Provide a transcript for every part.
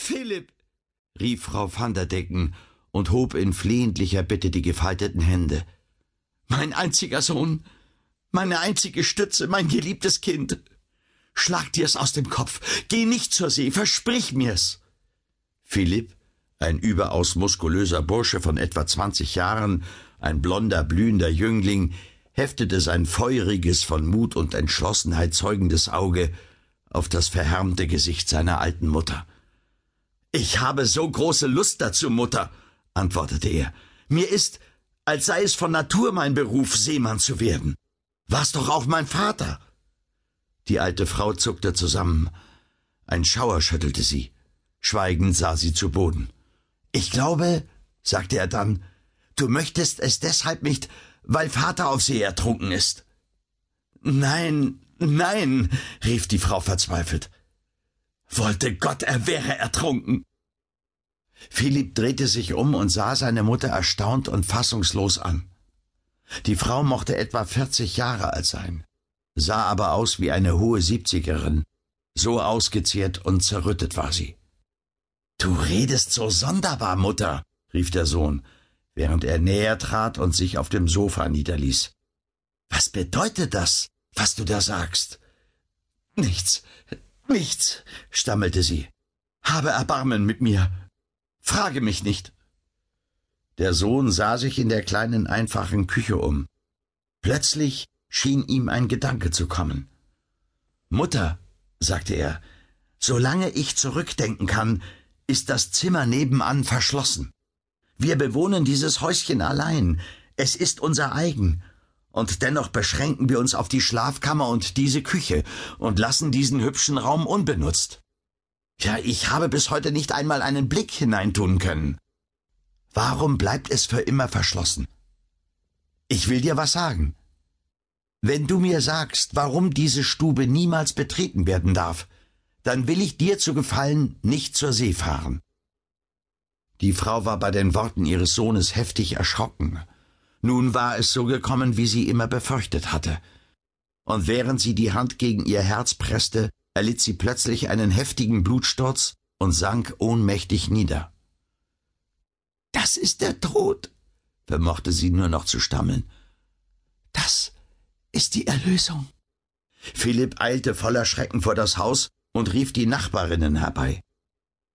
Philipp, rief Frau van der Decken und hob in flehentlicher Bitte die gefalteten Hände. Mein einziger Sohn, meine einzige Stütze, mein geliebtes Kind. Schlag dir's aus dem Kopf. Geh nicht zur See, versprich mir's. Philipp, ein überaus muskulöser Bursche von etwa zwanzig Jahren, ein blonder, blühender Jüngling, heftete sein feuriges, von Mut und Entschlossenheit zeugendes Auge auf das verhärmte Gesicht seiner alten Mutter. Ich habe so große Lust dazu, Mutter, antwortete er. Mir ist, als sei es von Natur mein Beruf, Seemann zu werden. War's doch auch mein Vater. Die alte Frau zuckte zusammen. Ein Schauer schüttelte sie. Schweigend sah sie zu Boden. Ich glaube, sagte er dann, du möchtest es deshalb nicht, weil Vater auf See ertrunken ist. Nein, nein, rief die Frau verzweifelt. Wollte Gott, er wäre ertrunken. Philipp drehte sich um und sah seine Mutter erstaunt und fassungslos an. Die Frau mochte etwa vierzig Jahre alt sein, sah aber aus wie eine hohe Siebzigerin, so ausgezehrt und zerrüttet war sie. Du redest so sonderbar, Mutter, rief der Sohn, während er näher trat und sich auf dem Sofa niederließ. Was bedeutet das, was du da sagst? Nichts, nichts, stammelte sie. Habe Erbarmen mit mir. Frage mich nicht. Der Sohn sah sich in der kleinen einfachen Küche um. Plötzlich schien ihm ein Gedanke zu kommen. Mutter, sagte er, solange ich zurückdenken kann, ist das Zimmer nebenan verschlossen. Wir bewohnen dieses Häuschen allein. Es ist unser eigen. Und dennoch beschränken wir uns auf die Schlafkammer und diese Küche und lassen diesen hübschen Raum unbenutzt. Ja, ich habe bis heute nicht einmal einen Blick hineintun können. Warum bleibt es für immer verschlossen? Ich will dir was sagen. Wenn du mir sagst, warum diese Stube niemals betreten werden darf, dann will ich dir zu gefallen nicht zur See fahren. Die Frau war bei den Worten ihres Sohnes heftig erschrocken. Nun war es so gekommen, wie sie immer befürchtet hatte. Und während sie die Hand gegen ihr Herz presste, erlitt sie plötzlich einen heftigen Blutsturz und sank ohnmächtig nieder. Das ist der Tod, vermochte sie nur noch zu stammeln. Das ist die Erlösung. Philipp eilte voller Schrecken vor das Haus und rief die Nachbarinnen herbei.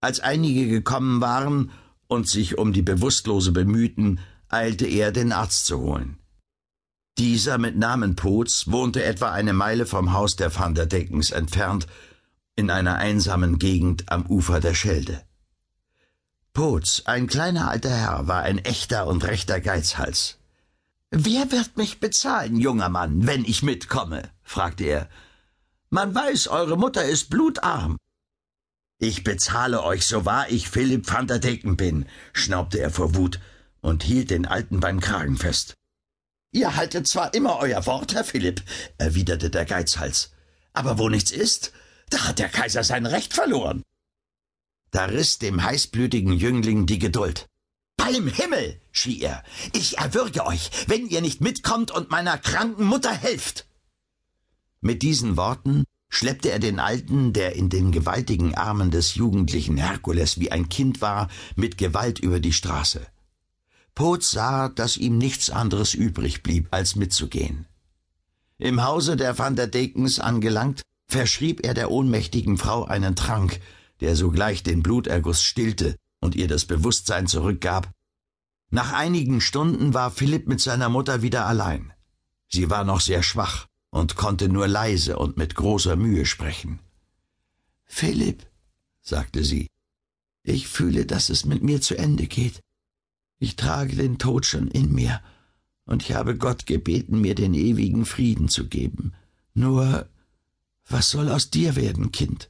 Als einige gekommen waren, und sich um die Bewusstlose bemühten, eilte er, den Arzt zu holen. Dieser mit Namen Potz wohnte etwa eine Meile vom Haus der Van der Deckens entfernt, in einer einsamen Gegend am Ufer der Schelde. Potz, ein kleiner alter Herr, war ein echter und rechter Geizhals. Wer wird mich bezahlen, junger Mann, wenn ich mitkomme? fragte er. Man weiß, eure Mutter ist blutarm. Ich bezahle euch, so wahr ich Philipp van der Decken bin, schnaubte er vor Wut und hielt den Alten beim Kragen fest. Ihr haltet zwar immer euer Wort, Herr Philipp, erwiderte der Geizhals, aber wo nichts ist, da hat der Kaiser sein Recht verloren. Da riss dem heißblütigen Jüngling die Geduld. Beim Himmel, schrie er, ich erwürge euch, wenn ihr nicht mitkommt und meiner kranken Mutter helft. Mit diesen Worten schleppte er den Alten, der in den gewaltigen Armen des jugendlichen Herkules wie ein Kind war, mit Gewalt über die Straße. Potz sah, dass ihm nichts anderes übrig blieb, als mitzugehen. Im Hause der Van der Dekens angelangt, verschrieb er der ohnmächtigen Frau einen Trank, der sogleich den Bluterguss stillte und ihr das Bewusstsein zurückgab. Nach einigen Stunden war Philipp mit seiner Mutter wieder allein. Sie war noch sehr schwach und konnte nur leise und mit großer Mühe sprechen. Philipp, sagte sie, ich fühle, dass es mit mir zu Ende geht. Ich trage den Tod schon in mir, und ich habe Gott gebeten, mir den ewigen Frieden zu geben. Nur, was soll aus dir werden, Kind?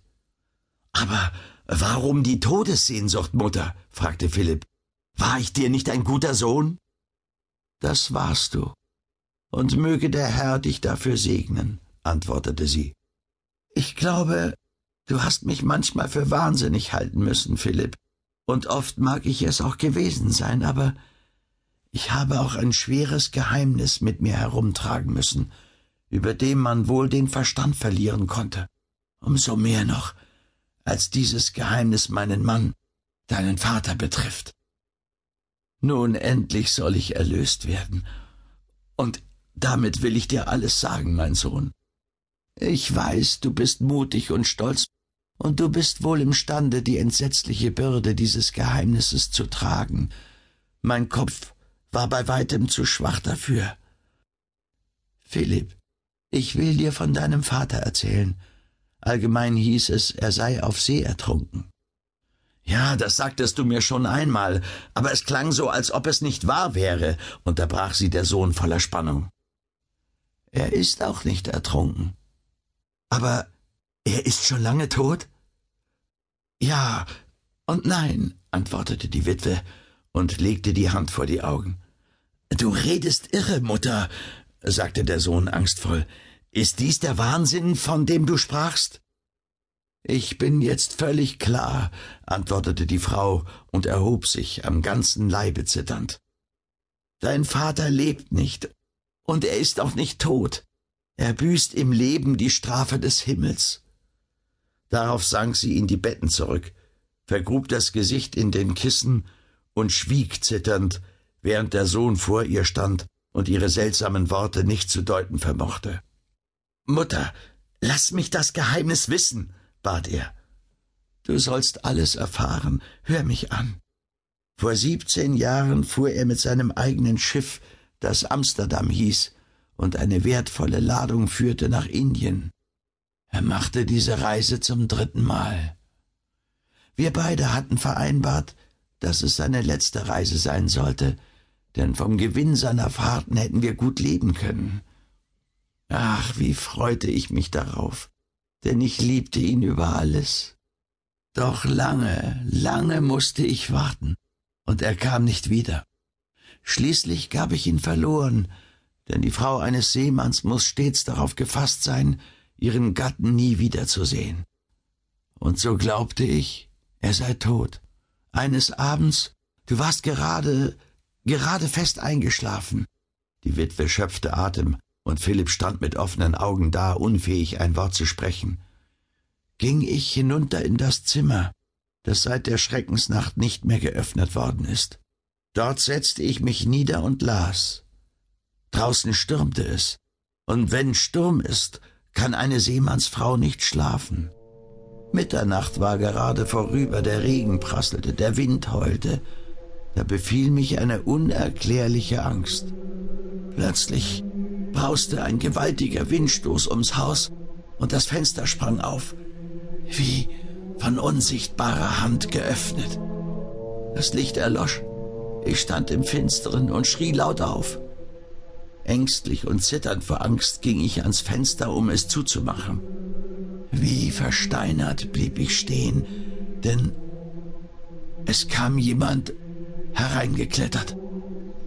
Aber warum die Todessehnsucht, Mutter? fragte Philipp. War ich dir nicht ein guter Sohn? Das warst du, und möge der Herr dich dafür segnen, antwortete sie. Ich glaube, du hast mich manchmal für wahnsinnig halten müssen, Philipp, und oft mag ich es auch gewesen sein, aber ich habe auch ein schweres Geheimnis mit mir herumtragen müssen, über dem man wohl den Verstand verlieren konnte. Umso mehr noch, als dieses Geheimnis meinen Mann, deinen Vater betrifft. Nun endlich soll ich erlöst werden, und damit will ich dir alles sagen, mein Sohn. Ich weiß, du bist mutig und stolz, und du bist wohl imstande, die entsetzliche Bürde dieses Geheimnisses zu tragen. Mein Kopf war bei weitem zu schwach dafür. Philipp, ich will dir von deinem Vater erzählen. Allgemein hieß es, er sei auf See ertrunken. Ja, das sagtest du mir schon einmal, aber es klang so, als ob es nicht wahr wäre, unterbrach sie der Sohn voller Spannung. Er ist auch nicht ertrunken. Aber er ist schon lange tot? Ja und nein, antwortete die Witwe und legte die Hand vor die Augen. Du redest irre, Mutter, sagte der Sohn angstvoll. Ist dies der Wahnsinn, von dem du sprachst? Ich bin jetzt völlig klar, antwortete die Frau und erhob sich am ganzen Leibe zitternd. Dein Vater lebt nicht, und er ist auch nicht tot. Er büßt im Leben die Strafe des Himmels. Darauf sank sie in die Betten zurück, vergrub das Gesicht in den Kissen und schwieg zitternd, während der Sohn vor ihr stand und ihre seltsamen Worte nicht zu deuten vermochte. Mutter, lass mich das Geheimnis wissen, bat er. Du sollst alles erfahren, hör mich an. Vor siebzehn Jahren fuhr er mit seinem eigenen Schiff, das Amsterdam hieß, und eine wertvolle Ladung führte nach Indien. Er machte diese Reise zum dritten Mal. Wir beide hatten vereinbart, dass es seine letzte Reise sein sollte, denn vom Gewinn seiner Fahrten hätten wir gut leben können. Ach, wie freute ich mich darauf, denn ich liebte ihn über alles. Doch lange, lange musste ich warten, und er kam nicht wieder. Schließlich gab ich ihn verloren, denn die Frau eines Seemanns muss stets darauf gefasst sein, ihren Gatten nie wiederzusehen. Und so glaubte ich, er sei tot. Eines Abends, du warst gerade, gerade fest eingeschlafen. Die Witwe schöpfte Atem, und Philipp stand mit offenen Augen da, unfähig ein Wort zu sprechen. Ging ich hinunter in das Zimmer, das seit der Schreckensnacht nicht mehr geöffnet worden ist. Dort setzte ich mich nieder und las. Draußen stürmte es, und wenn Sturm ist, kann eine Seemannsfrau nicht schlafen. Mitternacht war gerade vorüber, der Regen prasselte, der Wind heulte. Da befiel mich eine unerklärliche Angst. Plötzlich brauste ein gewaltiger Windstoß ums Haus und das Fenster sprang auf, wie von unsichtbarer Hand geöffnet. Das Licht erlosch. Ich stand im Finsteren und schrie laut auf. Ängstlich und zitternd vor Angst ging ich ans Fenster, um es zuzumachen. Wie versteinert blieb ich stehen, denn es kam jemand hereingeklettert,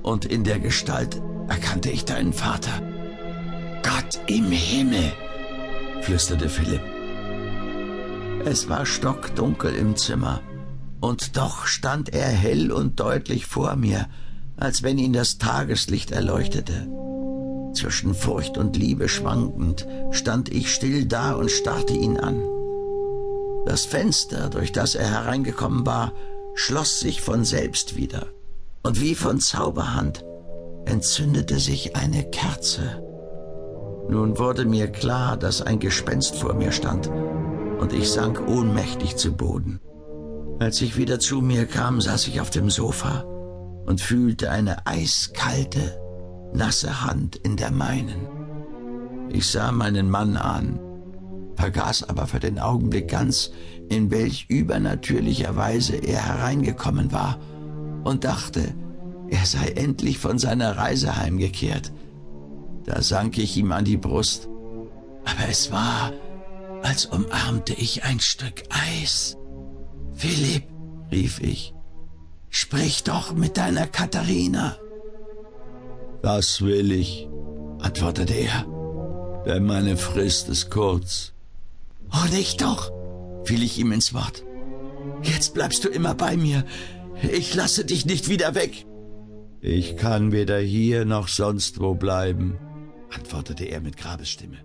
und in der Gestalt erkannte ich deinen Vater. Gott im Himmel, flüsterte Philipp. Es war stockdunkel im Zimmer, und doch stand er hell und deutlich vor mir, als wenn ihn das Tageslicht erleuchtete. Zwischen Furcht und Liebe schwankend stand ich still da und starrte ihn an. Das Fenster, durch das er hereingekommen war, schloss sich von selbst wieder, und wie von Zauberhand entzündete sich eine Kerze. Nun wurde mir klar, dass ein Gespenst vor mir stand, und ich sank ohnmächtig zu Boden. Als ich wieder zu mir kam, saß ich auf dem Sofa und fühlte eine eiskalte, nasse Hand in der meinen. Ich sah meinen Mann an, vergaß aber für den Augenblick ganz, in welch übernatürlicher Weise er hereingekommen war, und dachte, er sei endlich von seiner Reise heimgekehrt. Da sank ich ihm an die Brust, aber es war, als umarmte ich ein Stück Eis. Philipp, rief ich, sprich doch mit deiner Katharina. Das will ich, antwortete er, denn meine Frist ist kurz. Oh, nicht doch, fiel ich ihm ins Wort. Jetzt bleibst du immer bei mir. Ich lasse dich nicht wieder weg. Ich kann weder hier noch sonst wo bleiben, antwortete er mit Grabesstimme.